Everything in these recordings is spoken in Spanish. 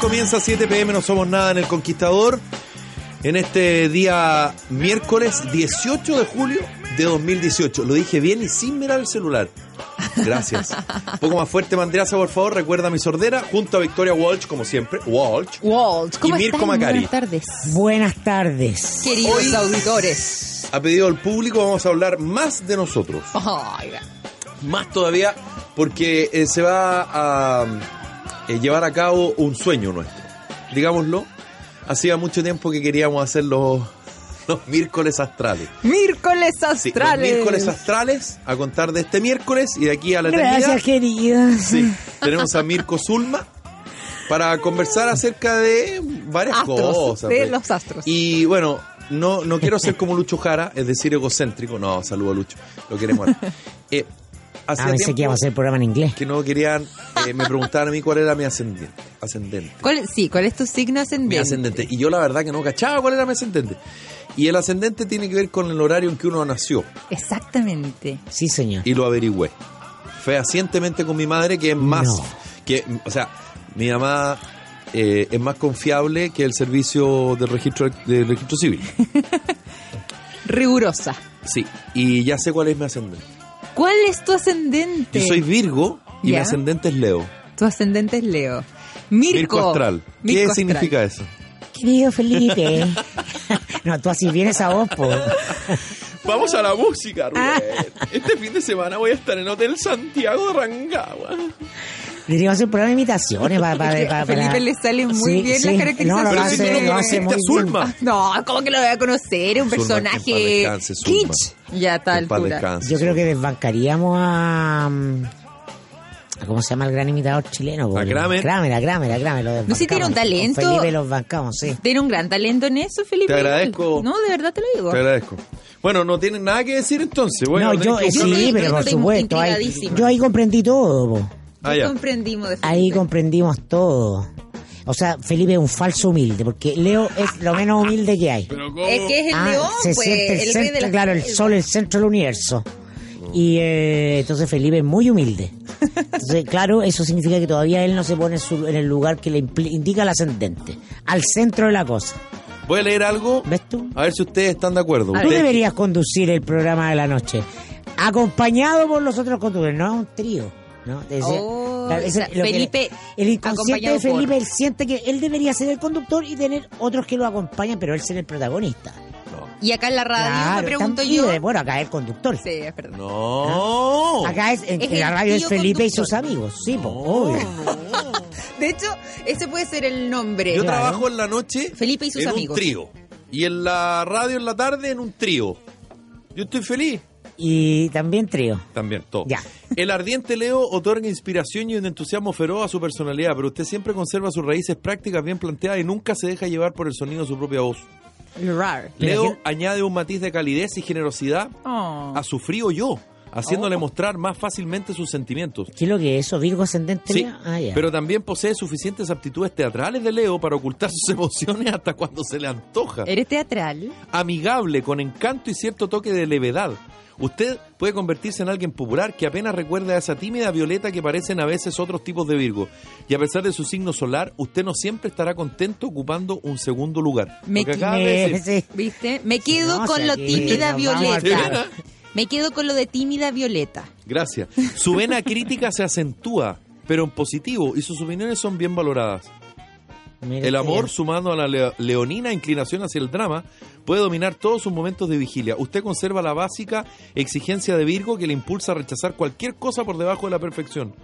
Comienza 7 pm, no somos nada en El Conquistador. En este día miércoles 18 de julio de 2018. Lo dije bien y sin mirar el celular. Gracias. Un poco más fuerte, Mandreasa, por favor. Recuerda mi sordera junto a Victoria Walsh, como siempre. Walsh. Walt, ¿cómo Y Mirko están? Macari. Buenas tardes. Buenas tardes. Queridos Hoy- auditores. A pedido del público vamos a hablar más de nosotros. Más todavía porque eh, se va a eh, llevar a cabo un sueño nuestro. Digámoslo. Hacía mucho tiempo que queríamos hacer los, los miércoles astrales. Miércoles Sí, los astrales. miércoles astrales a contar de este miércoles y de aquí a la eternidad. Gracias, querida. Sí, tenemos a Mirko Zulma para conversar acerca de varias Astros, cosas. de pues. los astros. Y bueno, no, no quiero ser como Lucho Jara, es decir, egocéntrico. No, saludo a Lucho, lo queremos. Eh, hacía Ah, pensé que íbamos a hacer el programa en inglés. que no querían, eh, me preguntaban a mí cuál era mi ascendente. ascendente. ¿Cuál, sí, ¿cuál es tu signo Mi ascendente? ascendente. Y yo la verdad que no cachaba cuál era mi ascendente. Y el ascendente tiene que ver con el horario en que uno nació. Exactamente. Sí, señor. y lo averigüé. Fehacientemente con mi madre, que es más. No. que O sea, mi mamá eh, es más confiable que el servicio del registro, del registro civil. Rigurosa. Sí, y ya sé cuál es mi ascendente. ¿Cuál es tu ascendente? Yo soy Virgo y mi ascendente es Leo. Tu ascendente es Leo. Mirko. Mirko astral. ¿Qué Mirko astral. significa eso? Querido Felipe. no, tú así vienes a vos, po. Vamos a la música, Rubén. Ah. Este fin de semana voy a estar en Hotel Santiago de Rancagua. Deberíamos hacer programa de imitaciones para... para, para- A Felipe para- le sale muy Sí, bien sí. la caracterización. No, lo Pero hace, no lo hace muy a bien. Zulma. No, ¿cómo que lo voy a conocer? Es un Zulma, personaje Zulma. kitsch. Ya a tal altura. descanse, Yo creo que Zulma. desbancaríamos a... mm, a ¿Cómo se llama el gran imitador chileno? ¿A Kramer? Kramer, a Kramer, a Kramer. Lo No sé si tiene un talento. Con Felipe los bancamos, sí. Tiene un gran talento en eso, Felipe. Te agradezco. No, de verdad te lo digo. Te agradezco. Bueno, no tienen nada que decir entonces. Bueno, no, yo, sí, pero por supuesto. ahí- yo ahí comprendí todo, po. Ah, Yo ya. comprendimos de Ahí comprendimos todo. O sea, Felipe es un falso humilde, porque Leo es lo menos humilde que hay. Es que es el Ah, león, se pues, siente el, el rey de centro, la claro, el sol, el centro del universo. Y eh, entonces Felipe es muy humilde. Entonces, claro, eso significa que todavía él no se pone en su- en el lugar que le impli- indica el ascendente, al centro de la cosa. Voy a leer algo. ¿Ves tú? A ver si ustedes están de acuerdo. Tú deberías conducir el programa de la noche, acompañado por los otros conductores, no un trío. ¿No? Oh, claro, eso o sea, es lo que- Felipe el inconsciente de por- Felipe, él siente que él debería ser el conductor y tener otros que lo acompañen, pero él ser el protagonista. Y acá en la radio Claro, me pregunto yo. Bueno, acá es el conductor. Sí, es verdad. No. Acá es, en, Es en la radio es Felipe y sus amigos. Sí, No, obvio. De hecho, ese puede ser el nombre. Yo Claro. trabajo en la noche Felipe y sus en amigos. un trío. Y en la radio en la tarde en un trío. Yo estoy feliz. Y también trío. También, todo. Ya. El ardiente Leo otorga inspiración y un entusiasmo feroz a su personalidad, pero usted siempre conserva sus raíces prácticas bien planteadas y nunca se deja llevar por el sonido de su propia voz. Rar. Leo añade un matiz de calidez y generosidad Oh. a su frío yo, haciéndole Oh. mostrar más fácilmente sus sentimientos. ¿Qué es lo que es eso? ¿Virgo ascendente? Sí? Ah, ya. pero también posee suficientes aptitudes teatrales de Leo para ocultar sus emociones hasta cuando se le antoja. ¿Eres teatral? Amigable, con encanto y cierto toque de levedad. Usted puede convertirse en alguien popular que apenas recuerda a esa tímida violeta que parecen a veces otros tipos de Virgo. Y a pesar de su signo solar, usted no siempre estará contento ocupando un segundo lugar. Me Lo que acaba de decir. sí. ¿Viste? Me quedo No, con lo tímida Violeta. Me quedo con lo de tímida Violeta. Gracias. Su vena crítica se acentúa, pero en positivo, y sus opiniones son bien valoradas. Mira El amor, bien. sumando a la leo- leonina inclinación hacia el drama, puede dominar todos sus momentos de vigilia. Usted conserva la básica exigencia de Virgo que le impulsa a rechazar cualquier cosa por debajo de la perfección.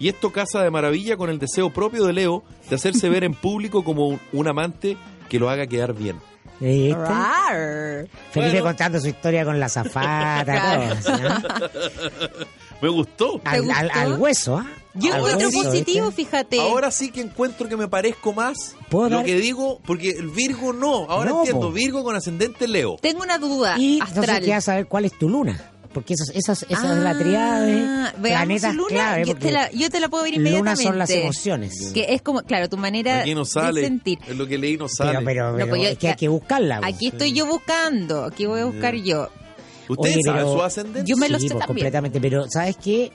Y esto casa de maravilla con el deseo propio de Leo de hacerse ver en público como un, un amante que lo haga quedar bien. ¿Viste? Rar. Felipe Bueno. contando su historia con la zafata, Claro. todo, así, ¿no? Me gustó. al, gustó? al- al hueso, ¿ah? Yo Al encuentro hueso, positivo, ¿viste? fíjate. Ahora sí que encuentro que me parezco más ¿Puedo lo dar- que digo, porque el Virgo no. Ahora No, entiendo, po. Virgo con ascendente Leo. Tengo una duda Y entonces astral. queda saber cuál es tu luna. Porque esas, esas, esa es la triada de Ah, veamos planetas luna. clave. yo, te la, yo te la puedo ver Luna inmediatamente. son las emociones. Que es como, claro, tu manera Aquí no de sale. sentir. Es lo que leí, no sale. Pero, pero, No, pero pues yo- es que hay que buscarla. pues. Aquí estoy yo buscando. Aquí voy a buscar yo. ¿Usted Oye, sabe pero- su ascendente? Yo me lo Sí, sé pues, también. completamente. Pero, ¿sabes qué?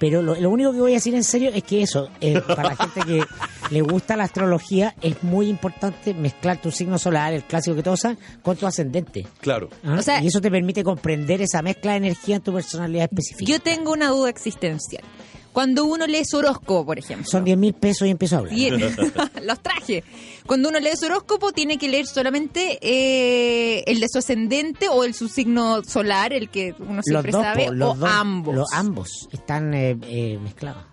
Pero lo, lo único que voy a decir en serio es que eso, eh, para la gente que le gusta la astrología, es muy importante mezclar tu signo solar, el clásico que todos saben, con tu ascendente. Claro. ¿ah? O sea- y eso te permite comprender esa mezcla de energía en tu personalidad específica. Yo tengo una duda existencial. Cuando uno lee su horóscopo, por ejemplo. Son 10 mil pesos y empiezo a hablar. Y- los traje. Cuando uno lee su horóscopo, tiene que leer solamente eh, el de su ascendente o el su signo solar, el que uno los siempre dos, sabe, los o dos, ambos. Los ambos están eh, eh, mezclados.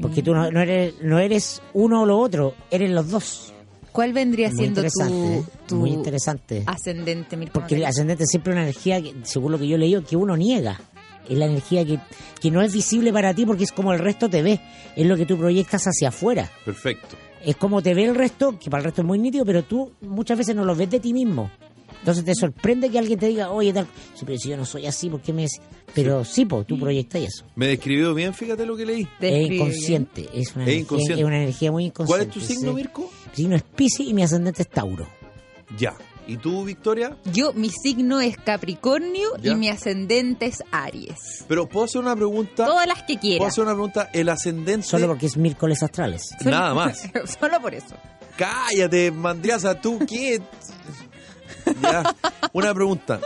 Porque tú no, no eres no eres uno o lo otro, eres los dos. ¿Cuál vendría Muy siendo tu, ¿eh? tu muy interesante. ascendente, Mirko Porque el ascendente es siempre una energía, que, según lo que yo he leído, que uno niega. Es la energía que, que no es visible para ti porque es como el resto te ve. Es lo que tú proyectas hacia afuera. Perfecto. Es como te ve el resto, que para el resto es muy nítido, pero tú muchas veces no lo ves de ti mismo. Entonces te sorprende que alguien te diga, oye, tal, sí, pero si yo no soy así, ¿por qué me? Pero sí, po, tú proyectas eso. Me describió bien, fíjate lo que leí. Es inconsciente, es una, Es energía, inconsciente. es una energía muy ¿Cuál inconsciente. es tu signo, sí. Mirko? Mi signo es Pisces y mi ascendente es Tauro. Ya. ¿Y tú, Victoria? Yo, mi signo es Capricornio Ya. y mi ascendente es Aries. Pero puedo hacer una pregunta. Todas las que Puedo quiera. hacer una pregunta. El ascendente. Solo porque es miércoles astrales. Nada más. Solo por eso. Cállate, Mandriasa, tú qué. Ya. Una pregunta.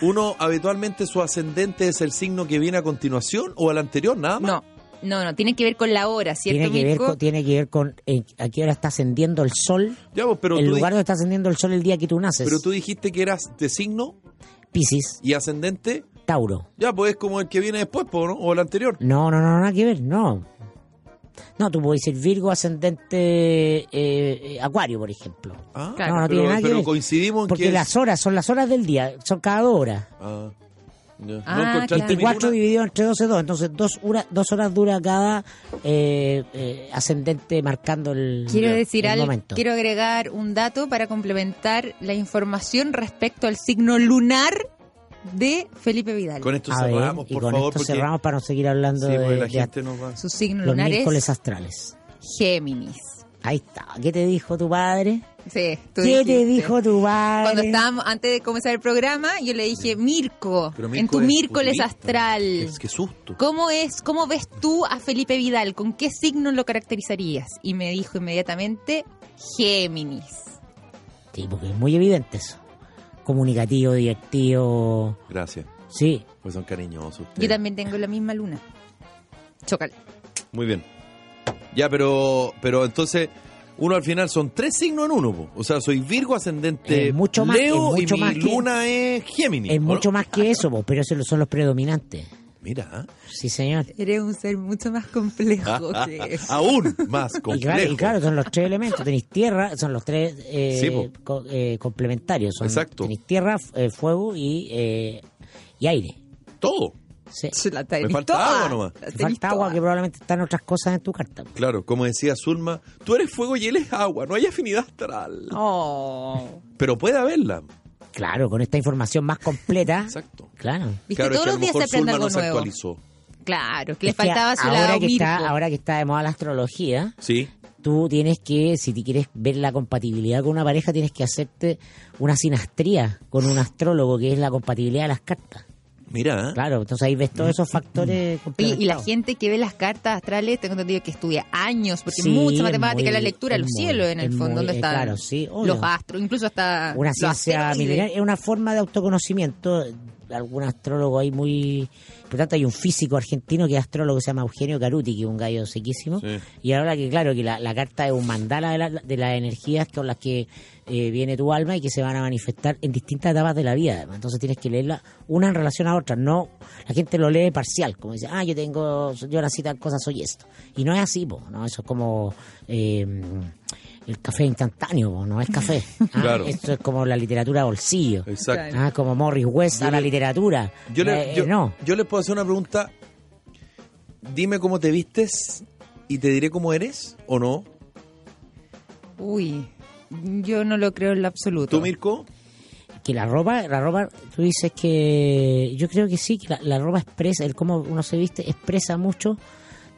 ¿Uno habitualmente su ascendente es el signo que viene a continuación o al anterior? Nada más. No, no, no. Tiene que ver con la hora, ¿cierto, Tiene que, ver con, tiene que ver con eh, a qué hora está ascendiendo el sol, Ya, pues, pero, el lugar donde está ascendiendo el sol el día que tú naces. pero tú dijiste que eras de signo Piscis, y ascendente. Tauro. Ya, pues es como el que viene después, ¿no? O el anterior. No, no, no, nada que ver, no. No, tú puedes ser Virgo ascendente eh, eh, Acuario, por ejemplo. Ah, Claro. No, no pero, tiene nada que pero ver. coincidimos en Porque que. las horas son las horas del día, son cada dos horas. Ah, ya. Ah, ¿No encontraste claro. 24 ninguna? dividido entre 12, 2. Entonces, dos, hora- dos horas dura cada eh, eh, ascendente marcando el, Quiero decir el algo, momento. quiero agregar un dato para complementar la información respecto al signo lunar de Felipe Vidal. Con esto A ver, cerramos, y por con favor, esto porque cerramos para no seguir hablando sí, de, la de gente nos va. Su signo los lunar miércoles es astrales. Géminis. Ahí está. ¿Qué te dijo tu padre? Sí, tú ¿Qué te dijo tu padre? Cuando estábamos, antes de comenzar el programa, yo le dije, Mirko, en tu es miércoles astral, Es que susto. ¿cómo es, cómo ves tú a Felipe Vidal? ¿Con qué signo lo caracterizarías? Y me dijo inmediatamente, Géminis. Sí, porque es muy evidente eso. Comunicativo, directivo. Gracias. Sí. Pues son cariñosos ustedes. Yo también tengo la misma luna. Chócale. Muy bien. Ya, pero, pero entonces, uno al final son tres signos en uno. po. O sea, soy Virgo ascendente Es mucho más- Leo es mucho y mi más que- luna es Géminis. Es ¿o mucho no? más que eso, po, pero esos son los predominantes. Mira. ¿ah? Sí, señor. Eres un ser mucho más complejo que eso. Aún más Y complejo. claro, y claro, son los tres elementos. Tenéis tierra, son los tres eh, Sí, co- eh, complementarios. Son, Exacto. Tenéis tierra, eh, fuego y, eh, y aire. Todo. Sí. La tenés Me falta toda. agua nomás. Tenés falta agua toda. que probablemente están otras cosas en tu carta. Claro, como decía Zulma, tú eres fuego y él es agua. No hay afinidad astral. Oh. Pero puede haberla. Claro, con esta información más completa. Exacto. Claro. Viste, Claro, es todos que los lo días se aprende Zulma algo no se nuevo. actualizó. Claro, que le que faltaba su ahora lado que está. Ahora que está de moda la astrología, Sí. tú tienes que, si te quieres ver la compatibilidad con una pareja, tienes que hacerte una sinastría con un astrólogo, que es la compatibilidad de las cartas. Mira, ¿eh? Claro, entonces ahí ves todos esos factores Oye, y la complementados. gente que ve las cartas astrales, tengo entendido que estudia años, porque Sí, mucha matemática, muy- la lectura, los muy- cielos en el fondo, muy- donde eh, están claro, sí, obvio. los astros, incluso hasta Una ciencia milenaria es una forma de autoconocimiento. Algún astrólogo ahí muy Por lo tanto, hay un físico argentino que es astrólogo que se llama Eugenio Caruti, que es un gallo sequísimo. Sí. Y ahora que, claro, que la, la carta es un mandala de, la- de las energías con las que eh, viene tu alma y que se van a manifestar en distintas etapas de la vida. además. Entonces tienes que leerla una en relación a otra. No, la gente lo lee parcial, como dice, ah, yo tengo, yo nací tal cosa, soy esto. Y no es así, po, ¿no? Eso es como... eh, el café instantáneo, no es café. Ah, Claro. Esto es como la literatura bolsillo. Exacto. Ah, como Morris West Yo a la le- literatura. Yo, le, Eh, yo, no. yo les puedo hacer una pregunta. Dime cómo te vistes y te diré cómo eres o no. Uy, yo no lo creo en lo absoluto. ¿Tú, Mirko? que la ropa, la ropa, tú dices que yo creo que sí, que la, la ropa expresa, el cómo uno se viste expresa mucho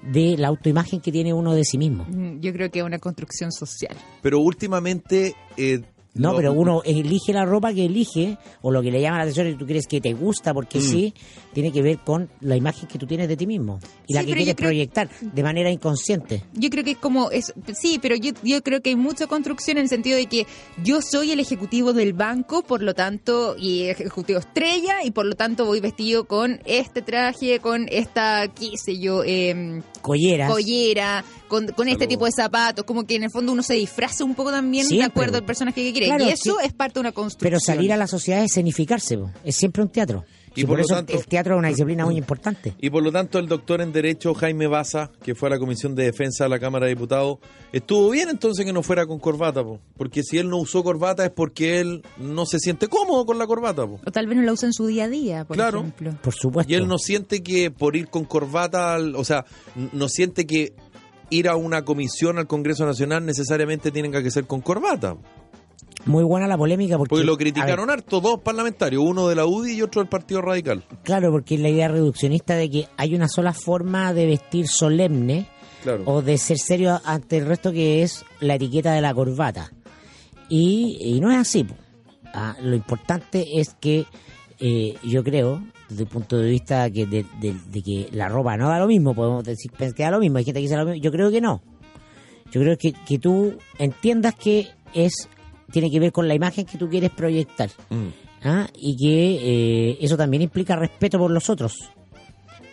de la autoimagen que tiene uno de sí mismo. Mm, Yo creo que es una construcción social. Pero últimamente... eh, No, lo- pero uno elige la ropa que elige o lo que le llama la atención y tú crees que te gusta porque Mm. sí, tiene que ver con la imagen que tú tienes de ti mismo y la que quieres creo- proyectar de manera inconsciente. Yo creo que es como, es, sí, pero yo, yo creo que hay mucha construcción en el sentido de que yo soy el ejecutivo del banco, por lo tanto, y ejecutivo estrella, y por lo tanto voy vestido con este traje, con esta, qué sé yo, eh, Colleras. collera, con, con este tipo de zapatos, como que en el fondo uno se disfraza un poco también de Siempre, acuerdo po. al personaje que quiere. Claro, y eso sí. es parte de una construcción. pero salir a la sociedad es escenificarse, po. es siempre un teatro. Y Y por por, lo eso tanto- el teatro es una disciplina muy importante. Y por lo tanto el doctor en Derecho Jaime Baza, que fue a la Comisión de Defensa de la Cámara de Diputados, estuvo bien entonces que no fuera con corbata, po. porque si él no usó corbata es porque él no se siente cómodo con la corbata. po. O tal vez no la usa en su día a día, por Claro. ejemplo. Por supuesto. Y él no siente que por ir con corbata, al- o sea, no siente que ir a una comisión al Congreso Nacional necesariamente tenga que ser con corbata. Muy buena la polémica porque, Porque lo ver, criticaron harto, dos parlamentarios, uno de la UDI y otro del Partido Radical. Claro, porque la idea reduccionista de que hay una sola forma de vestir solemne Claro. o de ser serio ante el resto que es la etiqueta de la corbata. Y, y no es así. Ah, lo importante es que eh, yo creo, desde el punto de vista que de, de- de que la ropa no da lo mismo, podemos decir que da lo mismo, hay gente que dice lo mismo, yo creo que no. Yo creo que, que tú entiendas que es tiene que ver con la imagen que tú quieres proyectar. Mm. ¿ah? y que eh, eso también implica respeto por los otros.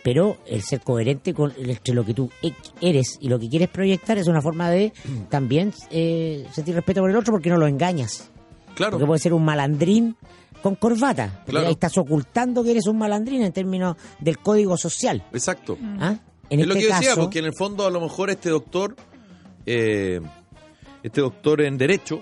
Pero el ser coherente con entre lo que tú e- eres y lo que quieres proyectar es una forma de también eh, sentir respeto por el otro porque no lo engañas. Claro. Porque puede ser un malandrín con corbata. Porque Claro. ahí estás ocultando que eres un malandrín en términos del código social. Exacto. ¿ah? En es lo este que yo decía, caso, porque en el fondo a lo mejor este doctor, eh, este doctor en Derecho,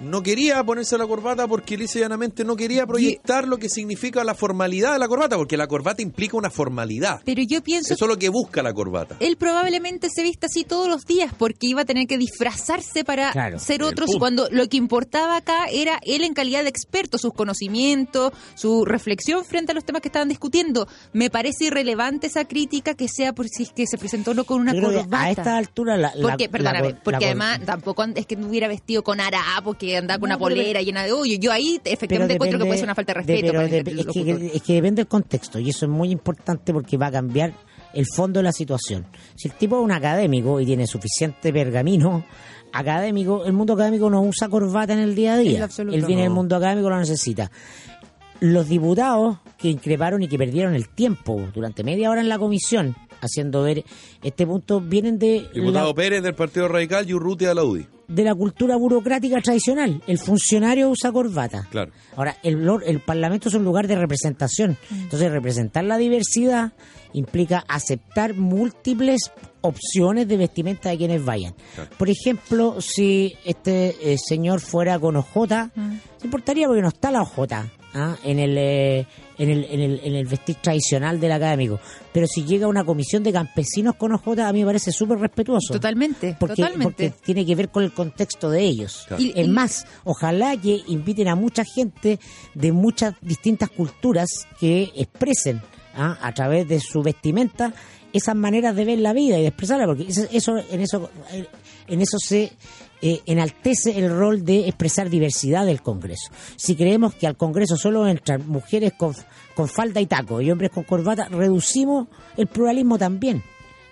no quería ponerse la corbata porque lisa y llanamente no quería proyectar lo que significa la formalidad de la corbata, porque la corbata implica una formalidad. Pero yo pienso Eso es lo que busca la corbata. él probablemente se vista así todos los días porque iba a tener que disfrazarse para Claro, ser el otro punto. cuando lo que importaba acá era él en calidad de experto, sus conocimientos, su reflexión frente a los temas que estaban discutiendo. Me parece irrelevante esa crítica que sea por si es que se presentó no con una creo corbata. a esta altura la, la- porque, perdóname, la porque además tampoco es que no hubiera vestido con harapos, que andaba con No, una polera llena de hoyo. Yo ahí efectivamente encuentro que puede ser una falta de de- respeto. pero para el dep- es, que, es que depende del contexto y eso es muy importante porque va a cambiar el fondo de la situación. Si el tipo es un académico y tiene suficiente pergamino académico, el mundo académico no usa corbata en el día a día. Él viene del No. mundo académico lo necesita. Los diputados que increparon y que perdieron el tiempo durante media hora en la comisión haciendo ver este punto vienen de Diputado la- Pérez del Partido Radical y Urrutia de la UDI. de la cultura burocrática tradicional. El funcionario usa corbata. Claro. Ahora, el, el Parlamento es un lugar de representación. Entonces, representar la diversidad implica aceptar múltiples opciones de vestimenta de quienes vayan. Claro. Por ejemplo, si este eh, señor fuera con ojota, se importaría porque no está la ojota ¿ah? en, el, eh, en, el, en, el, en el vestir tradicional del académico. Pero si llega una comisión de campesinos con ojota, a mí me parece súper respetuoso. Totalmente, Porque, totalmente. porque tiene que ver con el contexto de ellos. Claro. Y- es y- más, ojalá que inviten a mucha gente de muchas distintas culturas que expresen ¿ah? a través de su vestimenta esas maneras de ver la vida y de expresarla, porque eso, eso- en eso en eso se eh, enaltece el rol de expresar diversidad del Congreso. Si creemos que al Congreso solo entran mujeres con, con falda y taco y hombres con corbata, reducimos el pluralismo también.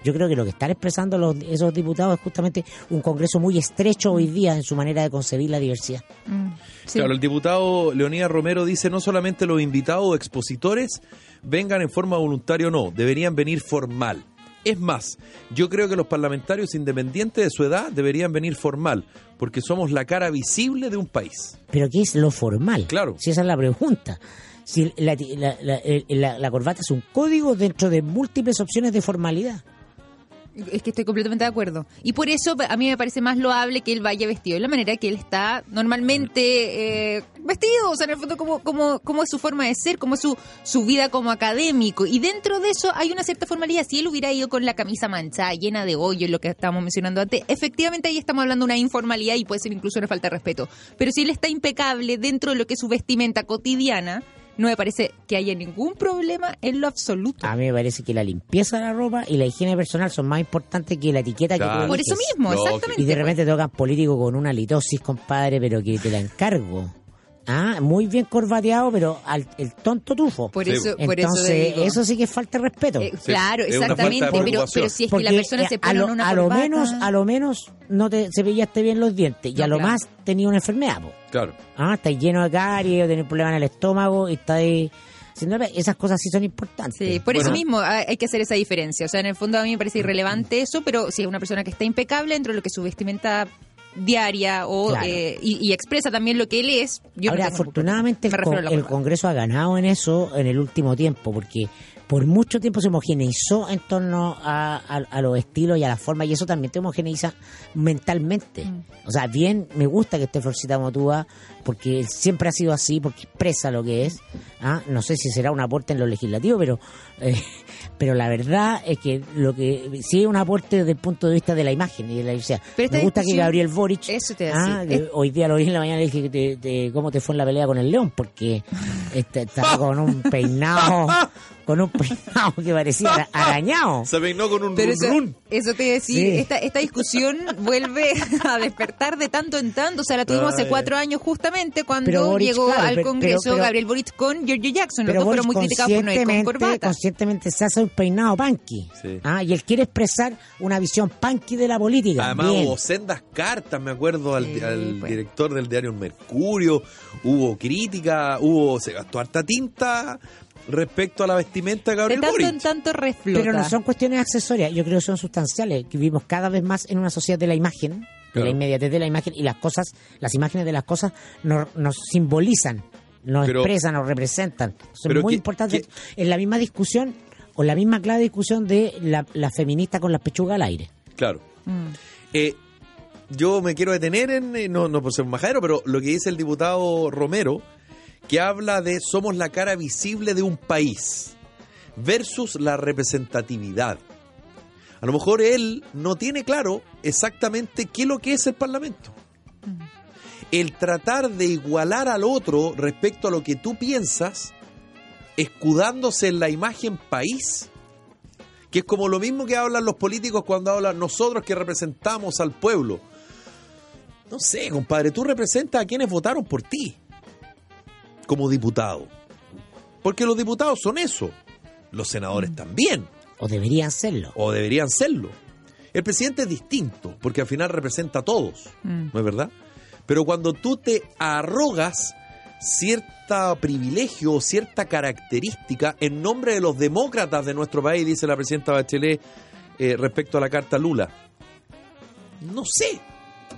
Yo creo que lo que están expresando los, esos diputados es justamente un Congreso muy estrecho hoy día en su manera de concebir la diversidad. Mm, sí. Claro, el diputado Leonidas Romero dice no solamente los invitados o expositores vengan en forma voluntaria o no, deberían venir formal. Es más, yo creo que los parlamentarios independientes de su edad deberían venir formal, porque somos la cara visible de un país. Pero ¿qué es lo formal? Claro. Si esa es la pregunta. Si la, la- la- la corbata es un código dentro de múltiples opciones de formalidad. Es que estoy completamente de acuerdo. Y por eso a mí me parece más loable que él vaya vestido de la manera que él está normalmente eh, vestido. O sea, en el fondo, como, como, como es su forma de ser, como es su, su vida como académico. Y dentro de eso hay una cierta formalidad. Si él hubiera ido con la camisa manchada, llena de hoyos, lo que estábamos mencionando antes, efectivamente ahí estamos hablando de una informalidad y puede ser incluso una falta de respeto. Pero si él está impecable dentro de lo que es su vestimenta cotidiana, no me parece que haya ningún problema en lo absoluto. A mí me parece que la limpieza de la ropa y la higiene personal son más importantes que la etiqueta Claro. que tú Por eso mismo, exactamente. Y de repente tocan político con una litosis, compadre, pero que te la encargo. Ah, muy bien corbateado, pero al, el tonto tufo. Por Sí. eso, por eso, Entonces, te digo. eso sí que es falta de respeto. Eh, claro, exactamente, pero, si es Porque que la persona eh, se a pone lo, en una a lo menos, a lo menos no te cepillaste bien los dientes y No, a lo claro. más tenía una enfermedad. po. Claro. Ah, estáis lleno de caries o tenés problemas en el estómago y estáis... haciendo- Esas cosas sí son importantes. Sí, por eso mismo hay hay que hacer esa diferencia. O sea, en el fondo a mí me parece irrelevante eso, pero si es una persona que está impecable dentro de lo que su vestimenta diaria o Claro. eh, y, y expresa también lo que él es. Yo Ahora, afortunadamente, el, con- el. Congreso ha ganado en eso en el último tiempo, porque por mucho tiempo se homogeneizó en torno a, a- a los estilos y a la forma, y eso también te homogeneiza mentalmente. Mm. O sea, bien, me gusta que esté Florcita Motúa, porque siempre ha sido así, porque expresa lo que es. ¿ah? No sé si será un aporte en lo legislativo, pero eh, pero la verdad es que lo que sí es un aporte desde el punto de vista de la imagen y de la diversidad. Pero Me gusta que Gabriel Boric Eso te Ah, que hoy día lo vi en la mañana y dije que te- te- cómo te fue en la pelea con el león, porque este, estaba con un peinado, con un peinado que parecía arañado. Se peinó con un Pero run eso, run. eso te iba a decir, Sí. esta, esta discusión vuelve a despertar de tanto en tanto. O sea, la tuvimos hace cuatro años justamente cuando Pero Boric, llegó claro, al pero- Congreso pero- pero- Gabriel Boric con Giorgio Jackson. Los dos fueron muy criticados por no ir con conscientemente, corbata. conscientemente se hace un peinado punky. Sí. Ah, y él quiere expresar una visión punky de la política. Además Bien. hubo sendas cartas, me acuerdo, al, Sí, al pues. director del diario Mercurio, hubo crítica, hubo, se gastó harta tinta respecto a la vestimenta de De Gabriel en tanto reflota. Pero no son cuestiones accesorias, yo creo que son sustanciales, que vivimos cada vez más en una sociedad de la imagen, de Claro. la inmediatez de la imagen, y las cosas, las imágenes de las cosas nos, nos simbolizan, nos Pero- expresan, nos representan. Son pero muy que- importantes. que- En la misma discusión, o la misma clave discusión de la, la feminista con las pechugas al aire. Claro. Mm. Eh, yo me quiero detener en, eh, no, no por ser un majadero, pero lo que dice el diputado Romero, que habla de somos la cara visible de un país versus la representatividad. A lo mejor él no tiene claro exactamente qué es lo que es el Parlamento. El tratar de igualar al otro respecto a lo que tú piensas, escudándose en la imagen país, que es como lo mismo que hablan los políticos cuando hablan nosotros que representamos al pueblo. No sé, compadre, tú representas a quienes votaron por ti como diputado. Porque los diputados son eso, los senadores también, O deberían serlo. o deberían serlo. El presidente es distinto, porque al final representa a todos, Mm. ¿no es verdad? Pero cuando tú te arrogas cierta privilegio o cierta característica en nombre de los demócratas de nuestro país, dice la presidenta Bachelet eh, respecto a la carta Lula. No sé,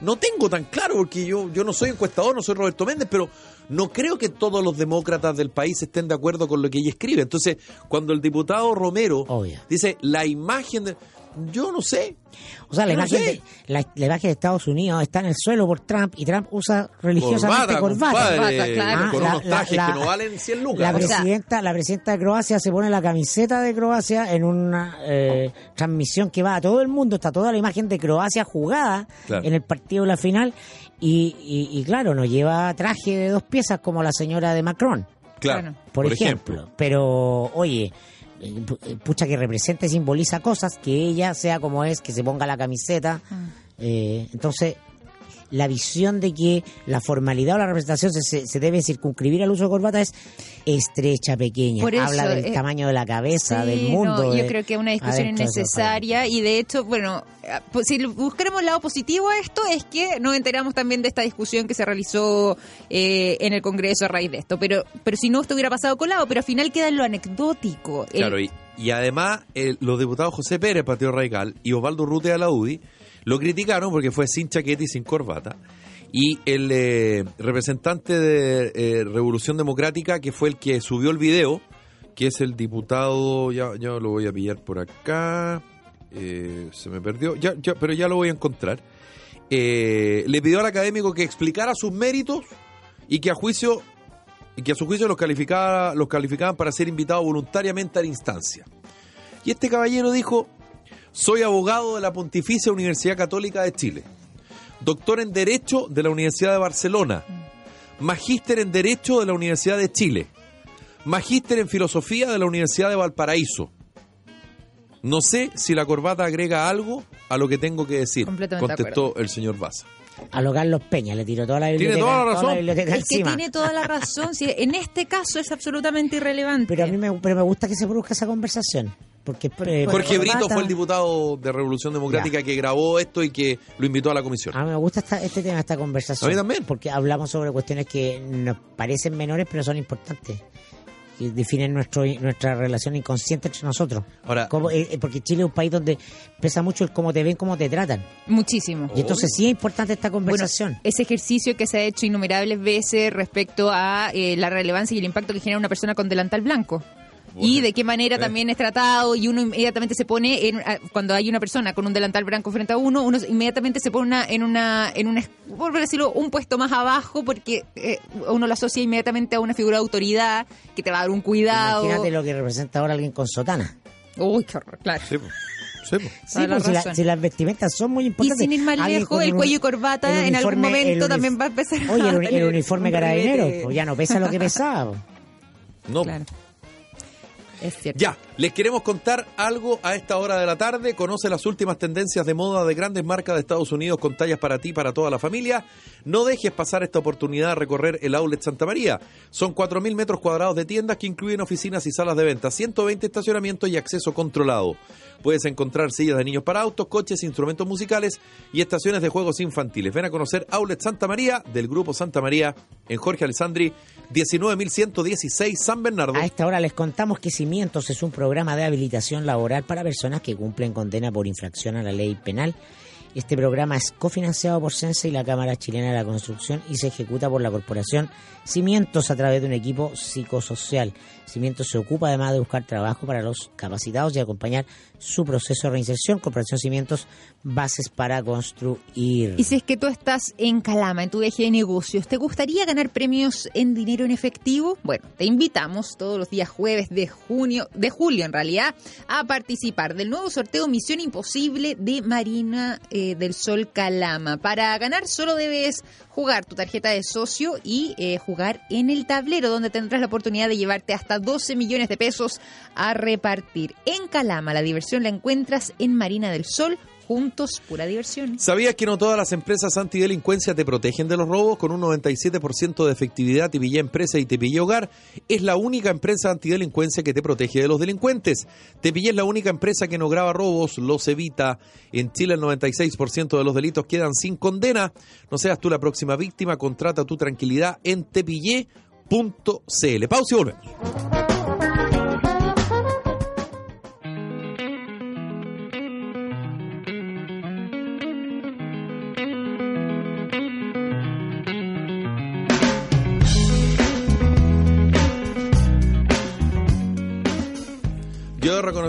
no tengo tan claro porque yo, yo no soy encuestador, no soy Roberto Méndez, pero no creo que todos los demócratas del país estén de acuerdo con lo que ella escribe. Entonces, cuando el diputado Romero Obvio. dice la imagen de... Yo no sé. O sea, la Yo no imagen, sé. de, la, la imagen de Estados Unidos está en el suelo por Trump y Trump usa religiosamente corbata. compadre, Corbata, claro. con Ah, unos la- la- trajes la- que no valen 100 La lucas. O sea- presidenta, la presidenta de Croacia se pone la camiseta de Croacia en una eh, transmisión que va a todo el mundo, está toda la imagen de Croacia jugada Claro. en el partido de la final y, y- y claro, no lleva traje de dos piezas como la señora de Macron, claro, por, ejemplo. Pero, oye, pucha que representa y simboliza cosas, que ella sea como es, que se ponga la camiseta. Mm. eh, entonces, la visión de que la formalidad o la representación se, se- debe circunscribir al uso de corbata es estrecha, pequeña. Por eso, Habla del eh, tamaño de la cabeza, Sí, del no, mundo. yo de- creo que una discusión innecesaria y de hecho, bueno, eh, pues si buscaremos el lado positivo a esto es que nos enteramos también de esta discusión que se realizó eh, en el Congreso a raíz de esto, pero pero si no esto hubiera pasado colado, pero al final queda en lo anecdótico. El- Claro, y, y además el- los diputados José Pérez, Partido Radical, y Osvaldo Rute de la UDI, lo criticaron porque fue sin chaqueta y sin corbata. Y el eh, representante de eh, Revolución Democrática, que fue el que subió el video, que es el diputado, ya, ya lo voy a pillar por acá, eh, se me perdió, ya, pero ya lo voy a encontrar, le pidió al académico que explicara sus méritos y que a juicio y que a su juicio los calificaba, los calificaban para ser invitados voluntariamente a la instancia. Y este caballero dijo, soy abogado de la Pontificia Universidad Católica de Chile, doctor en Derecho de la Universidad de Barcelona, magíster en Derecho de la Universidad de Chile, magíster en Filosofía de la Universidad de Valparaíso. No sé si la corbata agrega algo a lo que tengo que decir, de contestó el señor Baza. A lo Carlos Peña le tiró toda la Tiene biblioteca. toda la razón. biblioteca es que tiene toda la razón, si en este caso es absolutamente irrelevante. Pero a mí me, pero me gusta que se produzca esa conversación. Porque eh, Jorge Brito fue el diputado de Revolución Democrática que grabó esto y que lo invitó a la comisión. A mí me gusta esta- este tema, esta conversación. A mí también. Porque hablamos sobre cuestiones que nos parecen menores, pero son importantes. Y definen nuestro, nuestra relación inconsciente entre nosotros. Ahora- eh, eh, porque Chile es un país donde pesa mucho el cómo te ven, cómo te tratan. Muchísimo. Y entonces sí es importante esta conversación. Bueno, ese ejercicio que se ha hecho innumerables veces respecto a eh, la relevancia y el impacto que genera una persona con delantal blanco. Y de qué manera Eh. también es tratado y uno inmediatamente se pone en, a- cuando hay una persona con un delantal blanco frente a uno, uno inmediatamente se pone una- en una en una por decirlo un puesto más abajo porque eh, uno lo asocia inmediatamente a una figura de autoridad que te va a dar un cuidado. Imagínate lo que representa ahora alguien con sotana. Uy, qué horror, claro. Sí, po. Sí, pues, si, la- razón. si las vestimentas son muy Y importantes. sin ir más lejos, el cuello y corbata en algún momento también va a empezar Oye, el, el uniforme un carabinero, pues ya no pesa lo que pesaba. pues. No. Claro. Es cierto. Ya, les queremos contar algo a esta hora de la tarde. Conoce las últimas tendencias de moda de grandes marcas de Estados Unidos con tallas para ti y para toda la familia. No dejes pasar esta oportunidad de recorrer el Outlet Santa María. Son 4.000 metros cuadrados de tiendas que incluyen oficinas y salas de venta, 120 estacionamientos y acceso controlado. Puedes encontrar sillas de niños para autos, coches, instrumentos musicales y estaciones de juegos infantiles. Ven a conocer Outlet Santa María del Grupo Santa María en Jorge Alessandri, 19.116 San Bernardo. A esta hora les contamos que Cimientos es un programa de habilitación laboral para personas que cumplen condena por infracción a la ley penal. Este programa es cofinanciado por Sense y la Cámara Chilena de la Construcción y se ejecuta por la corporación Cimientos a través de un equipo psicosocial. Cimientos se ocupa además de buscar trabajo para los capacitados y acompañar su proceso de reinserción. Corporación Cimientos, bases para construir. Y si es que tú estás en Calama, en tu viaje de negocios, ¿te gustaría ganar premios en dinero en efectivo? Bueno, te invitamos todos los días jueves de junio, de julio en realidad, a participar del nuevo sorteo Misión Imposible de Marina eh, del Sol Calama. Para ganar solo debes jugar tu tarjeta de socio y eh, jugar en el tablero, donde tendrás la oportunidad de llevarte hasta 12 millones de pesos a repartir. En Calama, la diversión la encuentras en Marina del Sol. Juntos, pura diversión. ¿Sabías que no todas las empresas antidelincuencia te protegen de los robos? Con un 97% de efectividad, Tepillé Empresa y Tepillé Hogar es la única empresa antidelincuencia que te protege de los delincuentes. Tepillé es la única empresa que no graba robos, los evita. En Chile el 96% de los delitos quedan sin condena. No seas tú la próxima víctima, contrata tu tranquilidad en tepillé.cl. Pausa y volvemos.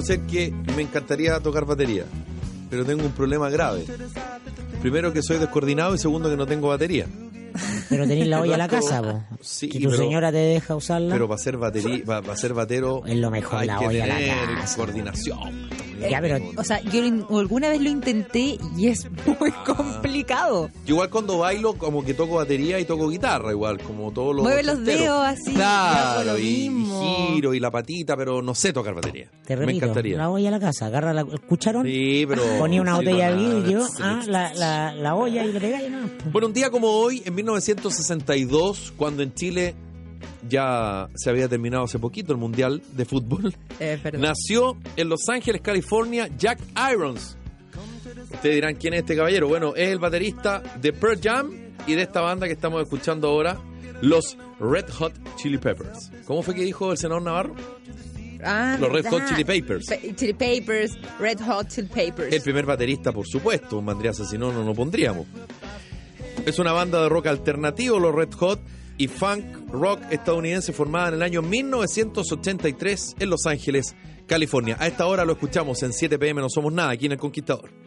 Reconocer que me encantaría tocar batería, pero tengo un problema grave. Primero que soy descoordinado y segundo que no tengo batería. Pero tenéis la olla a la casa, po. Sí, que tu pero- señora te deja usarla. Pero para ser batería, para, ser batero Es lo mejor, hay la que olla a la casa. coordinación. Ya, pero O sea, yo alguna vez lo intenté y es muy complicado. Yo igual cuando bailo, como que toco batería y toco guitarra, igual, como todos los. Mueve los dedos así, Claro, y, giro y la patita, pero no sé tocar batería. te Me repito, encantaría. la olla a la casa, agarra la, el cucharón, Sí, pero. ponía una sí, botella de no, vidrio, ah, la, la, la olla y le pegáis, no. Bueno, un día como hoy, en 1962, cuando en Chile ya se había terminado hace poquito el Mundial de Fútbol, nació en Los Ángeles, California, Jack Irons. Ustedes dirán quién es este caballero. Bueno, es el baterista de Pearl Jam y de esta banda que estamos escuchando ahora, los Red Hot Chili Peppers. ¿Cómo fue que dijo el senador Navarro? Ah, Los Red Hot. Chili Peppers. Pe- Chili Papers, Red Hot Chili Papers. El primer baterista, por supuesto, Mandriaza, si no, no lo pondríamos. Es una banda de rock alternativo, los Red Hot, y funk rock estadounidense formada en el año 1983 en Los Ángeles, California. A esta hora lo escuchamos en 7 pm, no somos nada, aquí en El Conquistador.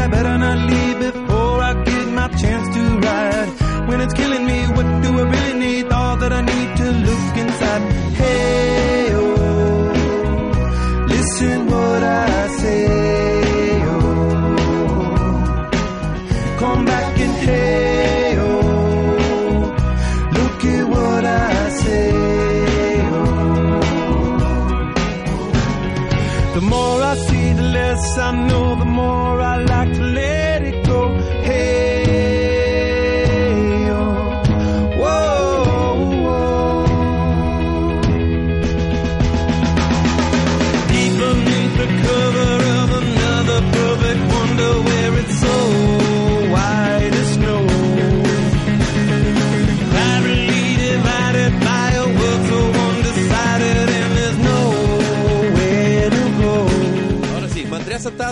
I better not leave before I get my chance to ride. When it's killing me, what do I really need? All that I need to look inside. Hey oh, listen what I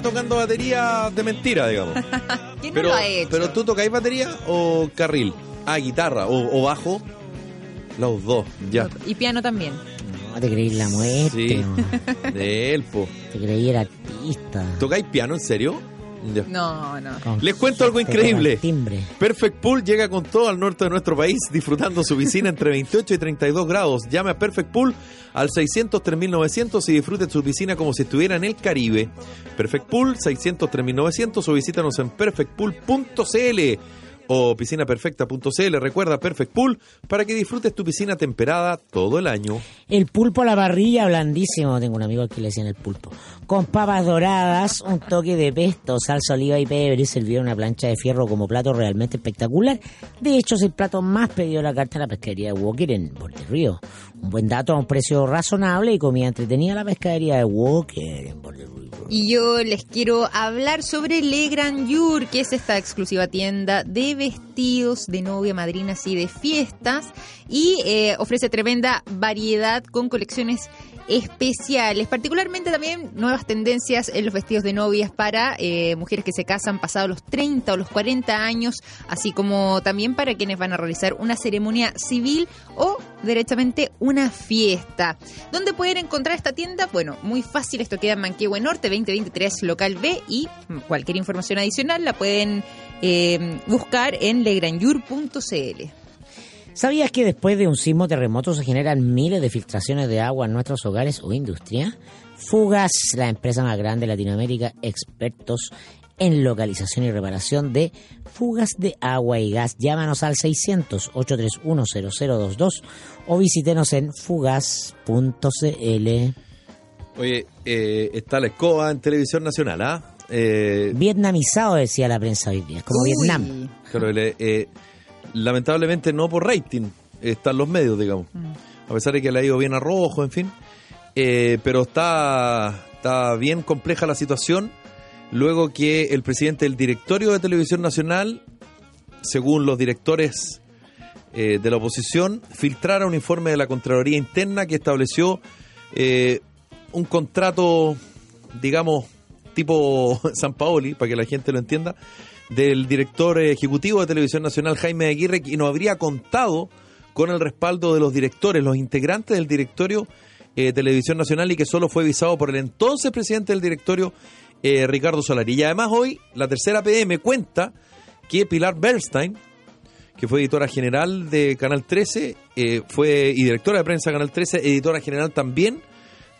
tocando batería de mentira, digamos. ¿Quién no Pero, lo ha hecho? pero tú tocáis batería o carril? Ah, guitarra o, o bajo. Los dos, ya. Y piano también. No te creí la muerte, Sí, no. de él, po. te creí el artista. ¿Tocáis piano, en serio? Ya. No, no. Con- Les cuento algo increíble. Perfect Pool llega con todo al norte de nuestro país, disfrutando su piscina entre 28 y 32 grados. Llame a Perfect Pool al 600 3900 y disfrute su piscina como si estuviera en el Caribe. Perfect Pool 600 3900 o visítanos en perfectpool.cl o piscinaperfecta.cl. Recuerda Perfect Pool para que disfrutes tu piscina temperada todo el año. El pulpo a la parrilla, blandísimo. Tengo un amigo que le decían el pulpo. Con papas doradas, un toque de pesto, salsa oliva y pebre servido en una plancha de fierro como plato realmente espectacular. De hecho, es el plato más pedido de la carta de la pescadería de Walker en Río. Un buen dato a un precio razonable y comida entretenida la pescadería de Walker en. Y yo les quiero hablar sobre Le Grand Jour, que es esta exclusiva tienda de vestidos de novia, madrinas y de fiestas. Y eh, ofrece tremenda variedad con colecciones especiales, particularmente también nuevas tendencias en los vestidos de novias para eh, mujeres que se casan pasados los 30 o los 40 años, así como también para quienes van a realizar una ceremonia civil o derechamente una fiesta. ¿Dónde pueden encontrar esta tienda? Bueno, muy fácil, esto queda en Manquehue Norte 2023 local B y cualquier información adicional la pueden eh, buscar en legranyur.cl. ¿Sabías que después de un sismo terremoto se generan miles de filtraciones de agua en nuestros hogares o industria? Fugas, la empresa más grande de Latinoamérica, expertos en localización y reparación de fugas de agua y gas. Llámanos al 600-831-0022 o visítenos en fugas.cl. Oye, eh, está la escoba en televisión nacional, ¿ah? Eh, Vietnamizado, decía la prensa hoy día, como Uy. Vietnam. Le- eh, lamentablemente no por rating están los medios, digamos. A pesar de que le ha ido bien a Rojo, en fin. Eh, pero está, está bien compleja la situación. Luego que el presidente del directorio de Televisión Nacional, según los directores eh, de la oposición, filtrara un informe de la Contraloría Interna que estableció eh, un contrato, digamos, tipo San Paoli, para que la gente lo entienda, del director ejecutivo de Televisión Nacional, Jaime Aguirre, y no habría contado con el respaldo de los directores, los integrantes del directorio eh, Televisión Nacional y que solo fue visado por el entonces presidente del directorio, eh, Ricardo Solari. Y además hoy la tercera PM cuenta que Pilar Bernstein, que fue editora general de Canal 13, eh, fue y directora de prensa de Canal 13, editora general también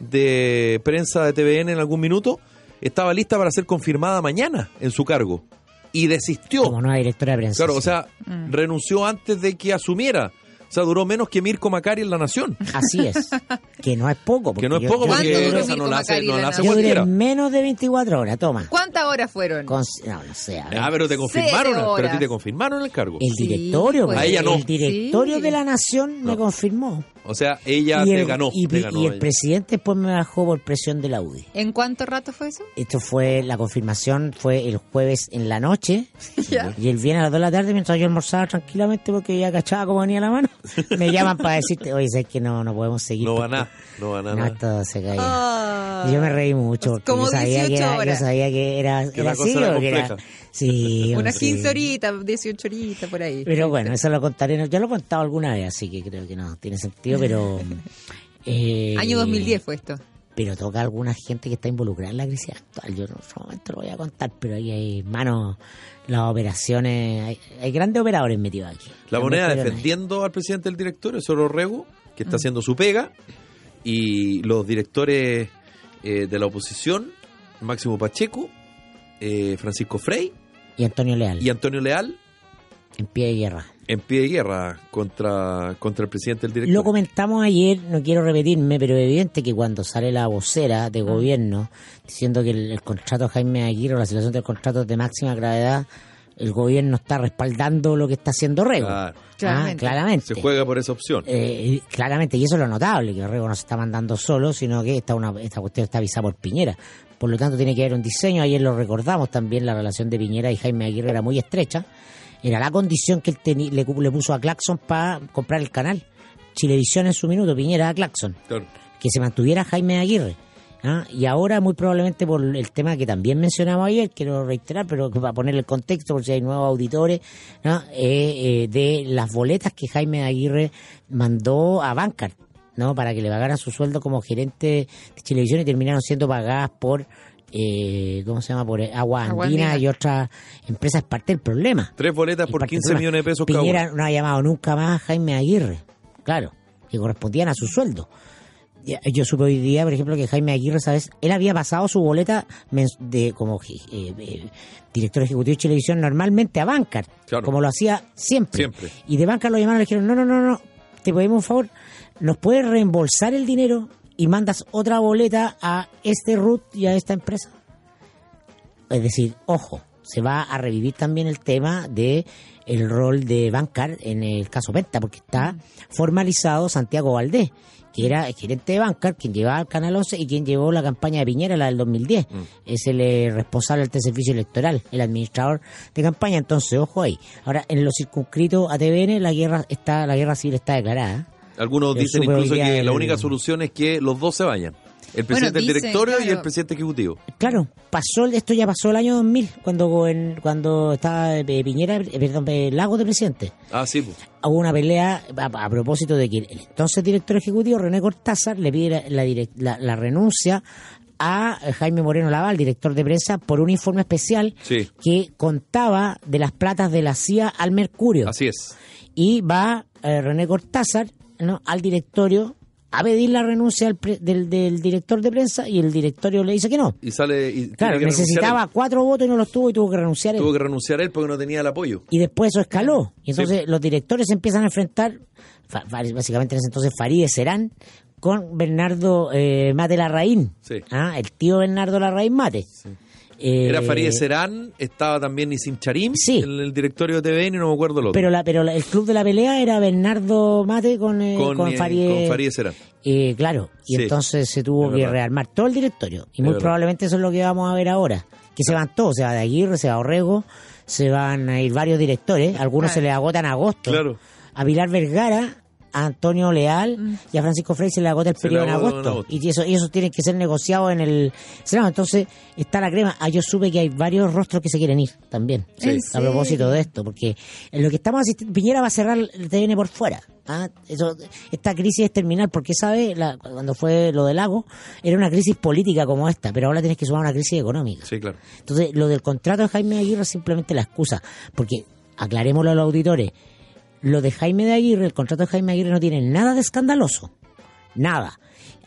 de prensa de TVN en algún minuto, estaba lista para ser confirmada mañana en su cargo y desistió. Como nueva directora de prensa. Claro, o sí. sea, renunció antes de que asumiera. O sea, duró menos que Mirko Macari en La Nación. Así es. Que no es poco. Que no es poco yo- ¿Cuánto porque duró esa no la hace, no la hace Yo cualquiera. menos de 24 horas, toma. ¿Cuántas horas fueron? Con- no, no sé. Ah, pero te confirmaron, pero a ti te confirmaron el cargo. El Sí, directorio, pues. A ella no. el directorio Sí. de la nación me No. confirmó. O sea, ella y te el, ganó. y, te y ganó el ella. presidente después me bajó por presión de la UDI. ¿En cuánto rato fue eso? Esto fue, la confirmación fue el jueves en la noche. Ya. Y el viernes a las 2 de la tarde, mientras yo almorzaba tranquilamente porque ya cachaba cómo venía la mano, me llaman para decirte, oye, sabes que no, no podemos seguir. No va nada, no va No, nada. esto se caía. Ah. Y yo me reí mucho porque Como yo sabía, que 18 era, yo horas. sabía que era, Que así, era o que era-. Sí, Unas sí. 15 horitas, 18 horitas por ahí. Pero bueno, eso lo contaré. no- Yo lo he contado alguna vez, así que creo que no tiene sentido, pero. eh, Año 2010 fue esto. Pero toca a alguna gente que está involucrada en la crisis actual. Yo en otro momento lo voy a contar, pero ahí hay manos, las operaciones. Hay, hay grandes operadores metidos aquí. La moneda defendiendo al presidente del directorio, Soro Rego, que Mm. está haciendo su pega, y los directores eh, de la oposición, Máximo Pacheco, eh, Francisco Frey Y Antonio Leal, y Antonio Leal, en pie de guerra. en pie de guerra contra, contra el presidente del Lo directorio. comentamos ayer, no quiero repetirme, pero es evidente que cuando sale la vocera de gobierno diciendo que el, el contrato de Jaime Aguirre o la situación del contrato es de máxima gravedad, el gobierno está respaldando lo que está haciendo Rego. Claro. Ah, Claramente. claramente. Se juega por esa opción. Eh, claramente, y eso es lo notable, que Rego no se está mandando solo, sino que esta, una, esta cuestión está avisada por Piñera. Por lo tanto, tiene que haber un diseño. Ayer lo recordamos también, la relación de Piñera y Jaime Aguirre era muy estrecha. Era la condición que él teni- le, le puso a Claxon para comprar el canal. Chilevisión en su minuto, Piñera a Claxon. Claro. Que se mantuviera Jaime Aguirre. ¿Ah? Y ahora, muy probablemente por el tema que también mencionamos ayer, quiero reiterar, pero para poner el contexto, por si hay nuevos auditores, ¿no? Eh, eh, de las boletas que Jaime Aguirre mandó a Bancar, ¿no? Para que le pagaran su sueldo como gerente de Chilevisión y terminaron siendo pagadas por, eh, ¿cómo se llama? Por eh, Agua Agua Andina y otras empresas, parte del problema. Tres boletas por parte del 15 problema. millones de pesos cada una. no ha llamado nunca más a Jaime Aguirre, claro, que correspondían a su sueldo. Yo supe hoy día, por ejemplo, que Jaime Aguirre, ¿sabes? Él había pasado su boleta de como eh, eh, director ejecutivo de televisión normalmente a Bancar, Claro. como lo hacía siempre. Siempre. Y de Bancar lo llamaron y le dijeron, no, no, no, no, te pedimos un favor, nos puedes reembolsar el dinero y mandas otra boleta a este RUT y a esta empresa. Es decir, ojo, se va a revivir también el tema de el rol de Bancar en el caso Penta, porque está formalizado Santiago Valdés, que era el gerente de Bancar, quien llevaba el Canal 11 y quien llevó la campaña de Piñera, la del 2010. Es el eh, responsable del servicio electoral, el administrador de campaña. Entonces, ojo ahí. Ahora, en los circunscritos a TVN, la guerra está, la guerra civil está declarada. Algunos Yo dicen incluso que la el- única solución es que los dos se vayan. El presidente del dicen, directorio y el presidente ejecutivo. Claro, pasó esto ya pasó el año 2000, cuando cuando estaba eh, Piñera, eh, perdón, eh, Lago de presidente. Ah, sí, pues. hubo una pelea a, a propósito de que el entonces director ejecutivo René Cortázar le pide la, la direc- la- la renuncia a Jaime Moreno Laval, director de prensa, por un informe especial Sí. que contaba de las platas de la CIA al Mercurio. Así es. Y va eh, René Cortázar ¿no? al directorio a pedir la renuncia del, pre- del, del director de prensa y el directorio le dice que no. Y sale. Y Claro, necesitaba cuatro votos y no los tuvo y tuvo que renunciar él. él. Tuvo que renunciar él porque no tenía el apoyo. Y después eso escaló. Y entonces Sí. los directores se empiezan a enfrentar, básicamente en ese entonces Farideh Serán, con Bernardo eh, Mate Larraín. Sí. Ah, el tío Bernardo Larraín Mate. Eh, Era Farideh Serán, estaba también Nisim Charim Sí. en el directorio de TVN y no me acuerdo el otro. Pero, la, pero la- el club de la pelea era Bernardo Mate con, eh, con, con, eh, Farideh- con Farideh Serán. Eh, claro, y Sí, entonces se tuvo es que verdad. rearmar todo el directorio. Y Es muy verdad. probablemente eso es lo que vamos a ver ahora. Que se van todos, se va de Aguirre, se va Orrego, se van a ir varios directores, algunos se les agotan a agosto. Claro. A Pilar Vergara, a Antonio Leal y a Francisco Frey se le agota el Se periodo en agota en agosto. agosto. Y eso, y eso tiene que ser negociado en el Senado. Entonces está la crema. Ah, yo supe que hay varios rostros que se quieren ir también. Sí. ¿En A propósito de esto, porque en lo que estamos asistiendo, Piñera va a cerrar el TN por fuera. Ah, eso, esta crisis es terminal, porque sabe, la- cuando fue lo del lago, era una crisis política como esta, pero ahora tienes que sumar una crisis económica. Sí, claro. Entonces, lo del contrato de Jaime Aguirre es simplemente la excusa, porque aclarémoslo a los auditores, lo de Jaime de Aguirre, el contrato de Jaime Aguirre no tiene nada de escandaloso, nada.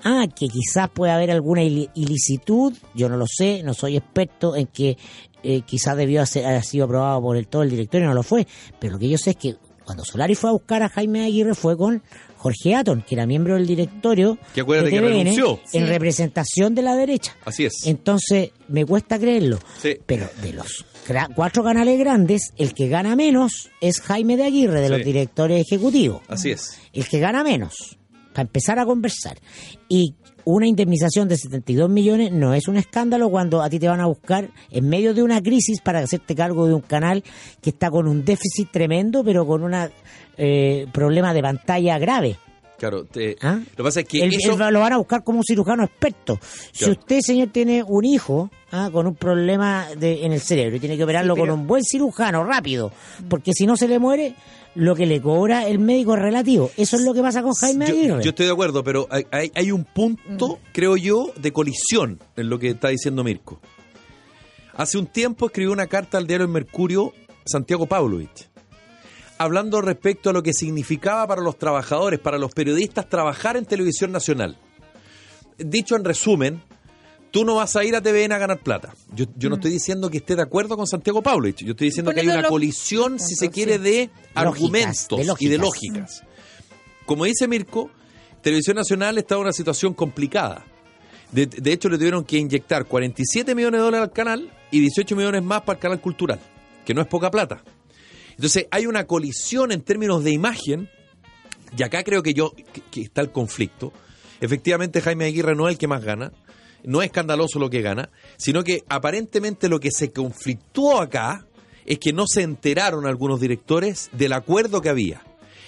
Ah, que quizás pueda haber alguna ili- ilicitud, yo no lo sé, no soy experto en que eh, quizás debió haber sido aprobado por el, todo el directorio, no lo fue, pero lo que yo sé es que cuando Solari fue a buscar a Jaime Aguirre fue con Jorge Aton, que era miembro del directorio Que de que TVN, renunció. en Sí. representación de la derecha. Así es. Entonces, me cuesta creerlo. Sí. Pero de los cuatro canales grandes, el que gana menos es Jaime de Aguirre, de Sí. los directores ejecutivos. Así es. El que gana menos, para empezar a conversar. Y una indemnización de 72 millones no es un escándalo cuando a ti te van a buscar en medio de una crisis para hacerte cargo de un canal que está con un déficit tremendo, pero con un problema de pantalla grave. Claro. te- ¿Ah? Lo que pasa es que eso. él lo van a buscar como un cirujano experto. Si usted, señor, tiene un hijo ah, con un problema de, en el cerebro y tiene que operarlo pero- con un buen cirujano rápido, porque si no se le muere, lo que le cobra el médico es relativo. Eso es lo que pasa con Jaime Aguirre. yo estoy de acuerdo, pero hay, hay- hay un punto, creo yo, de colisión en lo que está diciendo Mirko. Hace un tiempo escribió una carta al diario El Mercurio Santiago Pavlovich, hablando respecto a lo que significaba para los trabajadores, para los periodistas, trabajar en televisión nacional. Dicho en resumen, tú no vas a ir a TVN a ganar plata. Yo, yo no estoy diciendo que esté de acuerdo con Santiago Pavlovich, yo estoy diciendo que hay una colisión, si se quiere, de argumentos de y de lógicas. lógicas. Como dice Mirko, Televisión Nacional está en una situación complicada. De, de hecho, le tuvieron que inyectar 47 millones de dólares al canal y 18 millones más para el canal cultural, que no es poca plata. Entonces, hay una colisión en términos de imagen, y acá creo que yo que, está el conflicto. Efectivamente, Jaime Aguirre no es el que más gana, no es escandaloso lo que gana, sino que aparentemente lo que se conflictuó acá es que no se enteraron algunos directores del acuerdo que había.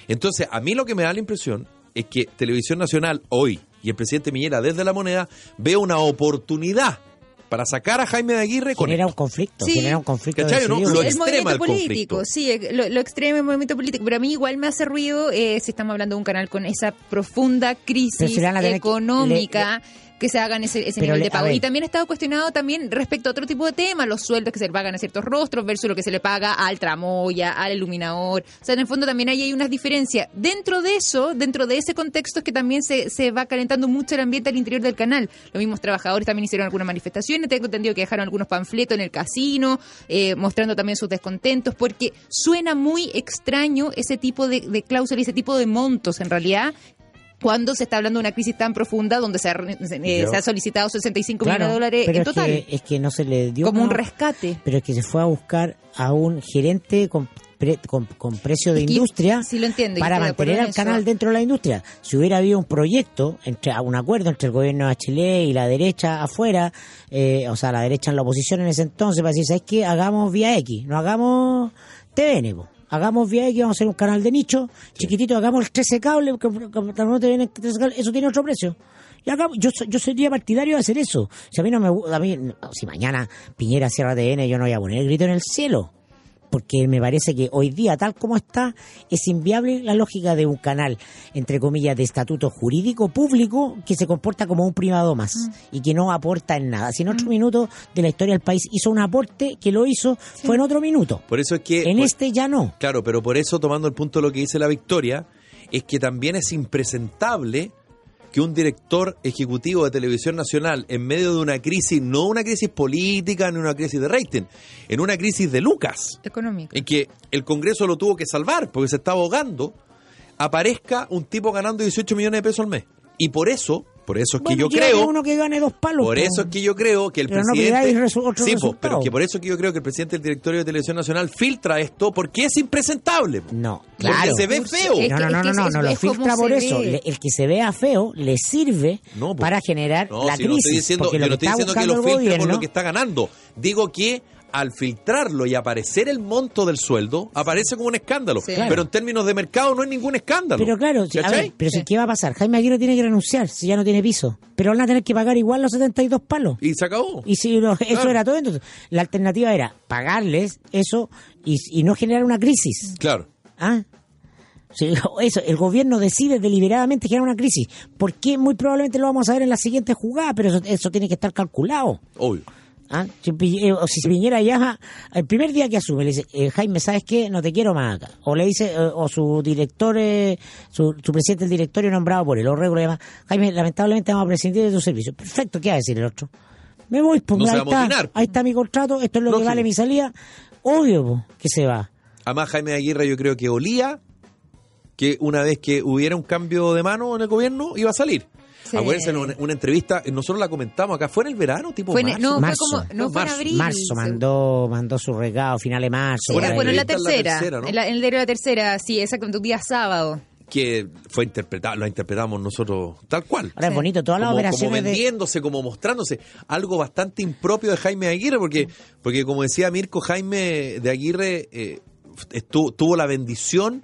Entonces, a mí lo que me da la impresión es que Televisión Nacional hoy y el presidente Miñera desde la moneda ve una oportunidad para sacar a Jaime de Aguirre con genera esto. un conflicto, Sí. genera un conflicto. ¿Cachai no? Lo el extrema movimiento el político, conflicto. sí, eh, lo, lo extremo el movimiento político, pero a mí igual me hace ruido eh, si estamos hablando de un canal con esa profunda crisis si le van a tener que- se hagan ese, ese nivel le- de pago. Y también ha estado cuestionado también respecto a otro tipo de temas, los sueldos que se le pagan a ciertos rostros versus lo que se le paga al tramoya, al iluminador. O sea, en el fondo también ahí hay unas diferencias. Dentro de eso, dentro de ese contexto es que también se, se va calentando mucho el ambiente al interior del canal. Los mismos trabajadores también hicieron algunas manifestaciones, tengo entendido que dejaron algunos panfletos en el casino, eh, mostrando también sus descontentos, porque suena muy extraño ese tipo de, de cláusula y ese tipo de montos en realidad cuando se está hablando de una crisis tan profunda donde se ha, eh, se ha solicitado 65 Claro, millones de dólares pero en es total, que, es que no se le dio como un rescate. pero es que se fue a buscar a un gerente con, pre- con, con precio de Es que industria sí lo entiendo, para mantener en al canal dentro de la industria. Si hubiera habido un proyecto, entre un acuerdo entre el gobierno de Chile y la derecha afuera, eh, o sea, la derecha en la oposición en ese entonces, para decir, ¿sabes qué? Hagamos vía X, no hagamos TVN, po. Hagamos vía X, vamos a hacer un canal de nicho, chiquitito, hagamos el 13 cable, que, que- que no TVN, 13 cable, eso tiene otro precio. Y acá, yo, yo sería partidario de hacer eso. Si a mí no me a mí, si mañana Piñera cierra TN, yo no voy a poner el grito en el cielo. Porque me parece que hoy día, tal como está, es inviable la lógica de un canal, entre comillas, de estatuto jurídico público que se comporta como un privado más y que no aporta en nada. Si en otro minuto de la historia del país hizo un aporte, que lo hizo, fue en otro minuto. Por eso es que... En este ya no. Claro, pero por eso, tomando el punto de lo que dice la Victoria, es que también es impresentable que un director ejecutivo de televisión nacional, en medio de una crisis, no una crisis política ni una crisis de rating, en una crisis de Lucas, Económico. en que el Congreso lo tuvo que salvar porque se estaba ahogando, aparezca un tipo ganando 18 millones de pesos al mes. Y por eso, por eso es que Bueno, yo creo... uno que gane dos palos. Por po. eso es que yo creo que el Pero no presidente. otro sí, po, pero que por eso es que yo creo que el presidente del directorio de televisión nacional filtra esto porque es impresentable. po. No, Porque claro. se ve feo. Es no, que- no, no, no, no, no lo filtra por eso. ve. El que se vea feo le sirve No, para generar No, la si yo no crisis. estoy diciendo, porque yo no estoy diciendo que lo filtre por lo que está ganando. Digo que al filtrarlo y aparecer el monto del sueldo, aparece como un escándalo. Sí. Pero en términos de mercado no es ningún escándalo. Pero claro, a ver, pero si Sí. ¿qué va a pasar? Jaime Aguirre tiene que renunciar si ya no tiene piso. Pero van a tener que pagar igual los 72 palos. Y se acabó. Y si eso era todo, entonces la alternativa era pagarles eso y, y no generar una crisis. Claro. ¿Ah? Eso, el gobierno decide deliberadamente generar una crisis. ¿Por qué? Muy probablemente lo vamos a ver en la siguiente jugada, pero eso, eso tiene que estar calculado. Obvio. ¿Ah? Si, eh, o si Piñera ya, el primer día que asume, le dice, eh, Jaime, ¿sabes qué? No te quiero más acá. O le dice, eh, o su director, eh, su, su presidente del directorio nombrado por él, o regular, llama, Jaime, lamentablemente vamos a prescindir de tu servicio. Perfecto, ¿qué va a decir el otro? Me voy, pues No se ahí, está, amotinar. ahí está mi contrato, esto es lo Lógico. que vale mi salida. Obvio, pues, que se va. Además, Jaime Aguirre yo creo que olía que una vez que hubiera un cambio de mano en el gobierno, iba a salir. Sí. Acuérdense, en una, una entrevista, nosotros la comentamos acá, fue en el verano, tipo Fue en- marzo. no, Marzo. fue como, no No, fue en marzo. abril. Marzo mandó, mandó su regalo, final de marzo. Sí, bueno, en la en la tercera. en, la- en el diario de la tercera, sí, exactamente, un día sábado. que fue interpretado, lo interpretamos nosotros tal cual. Ahora es bonito, todas las como, como de... vendiéndose, como mostrándose, algo bastante impropio de Jaime Aguirre, porque, porque como decía Mirko, Jaime de Aguirre eh, estu- tuvo la bendición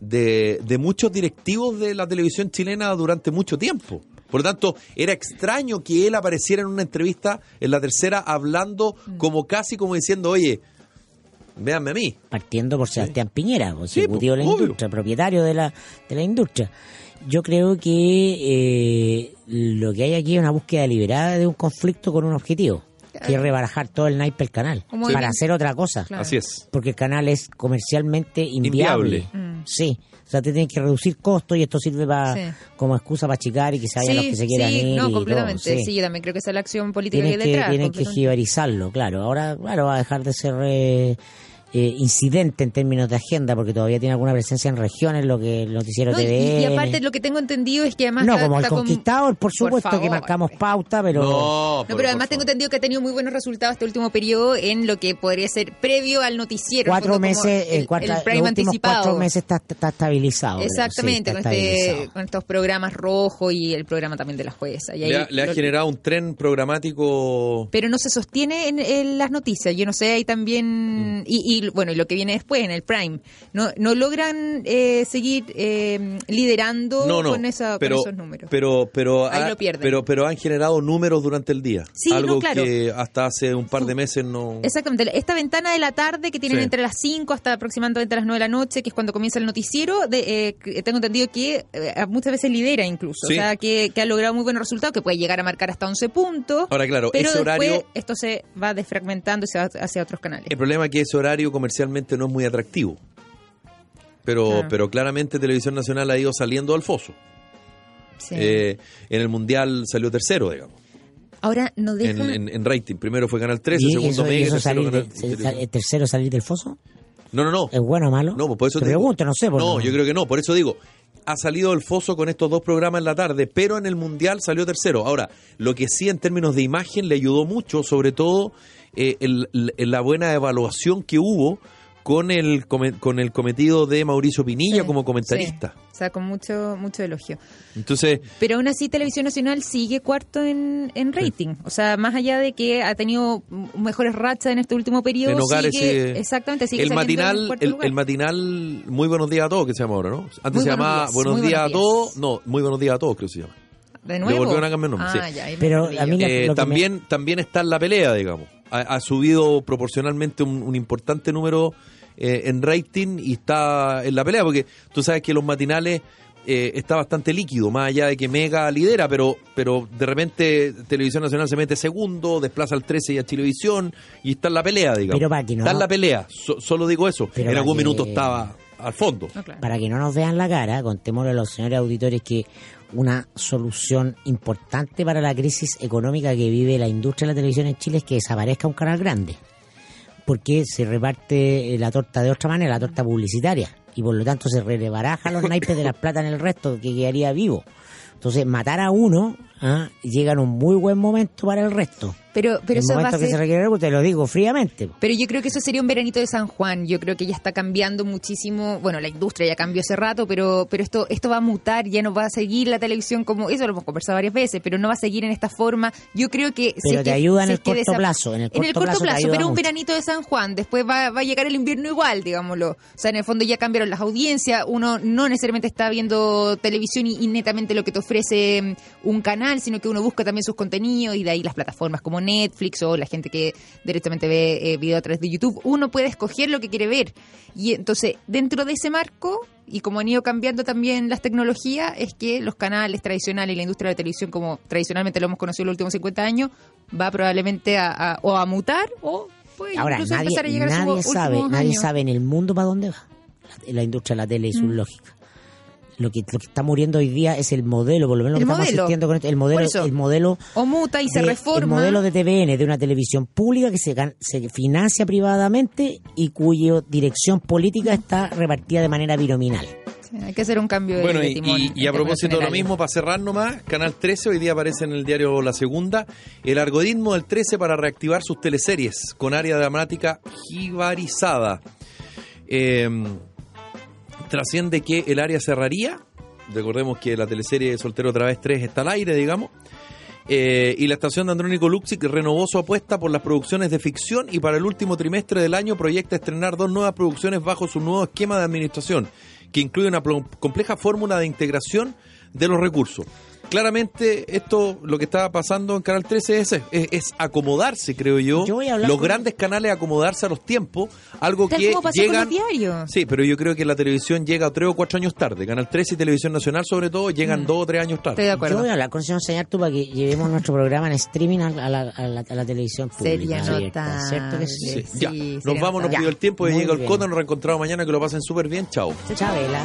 de, de muchos directivos de la televisión chilena durante mucho tiempo. Por lo tanto, era extraño que él apareciera en una entrevista en la tercera hablando como casi como diciendo, oye, véanme a mí. partiendo por Sebastián Piñera, pues, Sí, ejecutivo de la pues, obvio. industria, propietario de la, de la industria. Yo creo que eh, lo que hay aquí es una búsqueda deliberada de un conflicto con un objetivo, que es rebarajar todo el naipe del canal, para hacer otra cosa, Claro. Así es. porque el canal es comercialmente inviable. Inviable. Mm. Sí, o sea, te tienen que reducir costos y esto sirve para Sí. como excusa para achicar y que se vayan los que se quieran sí, ir. no, y completamente. sí. sí. yo también creo que esa es la acción política que hay detrás. tienen que jibarizarlo, claro. Ahora, claro, va a dejar de ser eh, eh, incidente en términos de agenda, porque todavía tiene alguna presencia en regiones, lo que el noticiero No, y, TV. y aparte lo que tengo entendido es que además no, está- como el está conquistador, por supuesto que favor, marcamos pauta, pero No, No, pero además tengo entendido que ha tenido muy buenos resultados este último periodo en lo que podría ser previo al noticiero. el cuatro meses, el, eh, cuatro- el prime los últimos anticipado. cuatro meses está, está estabilizado. Exactamente, sí, está con, este, con estos programas rojos y el programa también de la jueza. Y ahí Le ha, le ha lo- generado un tren programático pero no se sostiene en, en las noticias. Yo no sé, ahí también. Mm. Y, y, bueno, y lo que viene después, en el Prime. No, no logran eh, seguir eh, liderando no, no, con, esa, pero, con esos números. Pero, pero, Ahí ha- lo pierden. pero, pero han generado números durante el día. Sí, Algo claro. que hasta hace un par de meses no. Exactamente. Esta ventana de la tarde que tienen Sí. entre las 5 hasta aproximadamente las 9 de la noche, que es cuando comienza el noticiero, de, eh, tengo entendido que eh, muchas veces lidera incluso. Sí. O sea, que, que ha logrado muy buenos resultados, que puede llegar a marcar hasta 11 puntos. Ahora, claro, pero ese horario. esto se va desfragmentando y se va hacia otros canales. El problema es que ese horario comercialmente no es muy atractivo. Pero, pero claramente Televisión Nacional ha ido saliendo al foso. Sí. Eh, en el Mundial salió tercero, digamos, Ahora no en, dejan... en- en rating. Primero fue Canal 13, ¿Y segundo Mega, tercero salir Canal de- tercero salir del foso? No, no, no. ¿Es bueno o malo? No, pues por eso te digo. pregunto, no sé. No, yo creo que no, por eso digo, ha salido del foso con estos dos programas en la tarde, pero en el Mundial salió tercero. Ahora, lo que sí en términos de imagen le ayudó mucho, sobre todo eh, el- el- la buena evaluación que hubo con el, con el cometido de Mauricio Pinilla Sí, como comentarista. sí. O sea, con mucho, mucho elogio. Entonces, Pero aún así, Televisión Nacional sigue cuarto en, en rating. O sea, más allá de que ha tenido mejores rachas en este último periodo, en sigue, sigue- exactamente, sigue el en matinal, cuarto el, lugar. el matinal Muy Buenos Días a Todos, que se llama ahora, ¿no? Antes Muy se Buenos llamaba Días, Buenos Días a Todos, no, Muy Buenos Días a Todos, creo que se llama. ¿De nuevo? volvieron a cambiar el nombre, Ah, sí. ya, Pero perdí a mí yo. la- Eh, lo que también, también está en la pelea, digamos. Ha, ha subido proporcionalmente un, un importante número eh, en rating y está en la pelea, porque tú sabes que los matinales eh, está bastante líquido, más allá de que Mega lidera, pero, pero de repente Televisión Nacional se mete segundo, desplaza al 13 y a Chilevisión y está en la pelea, digamos. Pero para que no- Está en la pelea, so- solo digo eso. Pero en algún que- minuto estaba al fondo. No, claro. Para que no nos vean la cara, contémosle a los señores auditores que una solución importante para la crisis económica que vive la industria de la televisión en Chile es que desaparezca un canal grande. Porque se reparte eh, la torta de otra manera, la torta publicitaria. Y por lo tanto se rebaraja los naipes de las plata en el resto, que quedaría vivo. Entonces, matar a uno ¿ah? llega en un muy buen momento para el resto. Pero, pero el eso va a momento que ser... se requiere, te lo digo fríamente. Pero yo creo que eso sería un veranito de San Juan. Yo creo que ya está cambiando muchísimo. Bueno, la industria ya cambió hace rato, pero, pero esto, esto va a mutar. Ya no va a seguir la televisión como eso lo hemos conversado varias veces, pero no va a seguir en esta forma. Yo creo que. si Pero es te que- ayuda en si el corto desa- plazo, en el corto corto plazo te plazo, pero un veranito de San Juan. Después va, va a llegar el invierno igual, digámoslo. O sea, en el fondo ya cambiaron las audiencias. Uno no necesariamente está viendo televisión y, y netamente lo que te ofrece mm, un canal, sino que uno busca también sus contenidos y de ahí las plataformas como Netflix o la gente que directamente ve eh, video a través de YouTube. Uno puede escoger lo que quiere ver. Y entonces, dentro de ese marco, y como han ido cambiando también las tecnologías, es que los canales tradicionales y la industria de la televisión, como tradicionalmente lo hemos conocido en los últimos 50 años, va probablemente a, a- o a mutar o puede Ahora, incluso nadie, empezar a llegar a sus sabe, nadie años. sabe en el mundo para dónde va la, la industria de la tele y su lógica. Lo que, lo que está muriendo hoy día es el modelo, por lo menos lo El que estamos modelo. asistiendo con esto, el modelo, el modelo O muta y se de- reforma. el modelo de TVN, de una televisión pública que se, se financia privadamente y cuya dirección política está repartida de manera binominal. Sí, Hay que hacer un cambio de- Bueno, de y, timón y- en y a propósito de lo mismo, para cerrar nomás, Canal 13 hoy día aparece en el diario La Segunda, el algoritmo del 13 para reactivar sus teleseries con área dramática jibarizada. Eh, trasciende que el área cerraría, recordemos que la teleserie Soltero otra vez 3 está al aire, digamos, eh, y la estación de Andrónico Luxic renovó su apuesta por las producciones de ficción y para el último trimestre del año proyecta estrenar dos nuevas producciones bajo su nuevo esquema de administración, que incluye una compleja fórmula de integración de los recursos. Claramente esto, lo que está pasando en Canal 13 es, es, es acomodarse, creo yo, Yo voy a hablar los con- grandes canales acomodarse a los tiempos, algo Tal que como pasó llegan... con los diarios. Sí, pero yo creo que la televisión llega tres o cuatro años tarde. Canal 13 y Televisión Nacional, sobre todo, llegan dos o tres años Mm. Estoy tarde. de Yo acuerdo. voy a hablar con el señor Señartu para que llevemos nuestro programa en streaming a, a la, a la- a la televisión pública. Sería abierta, notable. ¿Cierto que sí? Sí, Sí, ya. Nos vamos, nos pidió el tiempo, Muy llega el coto, nos reencontramos mañana, que lo pasen súper bien. Chao. Chabela.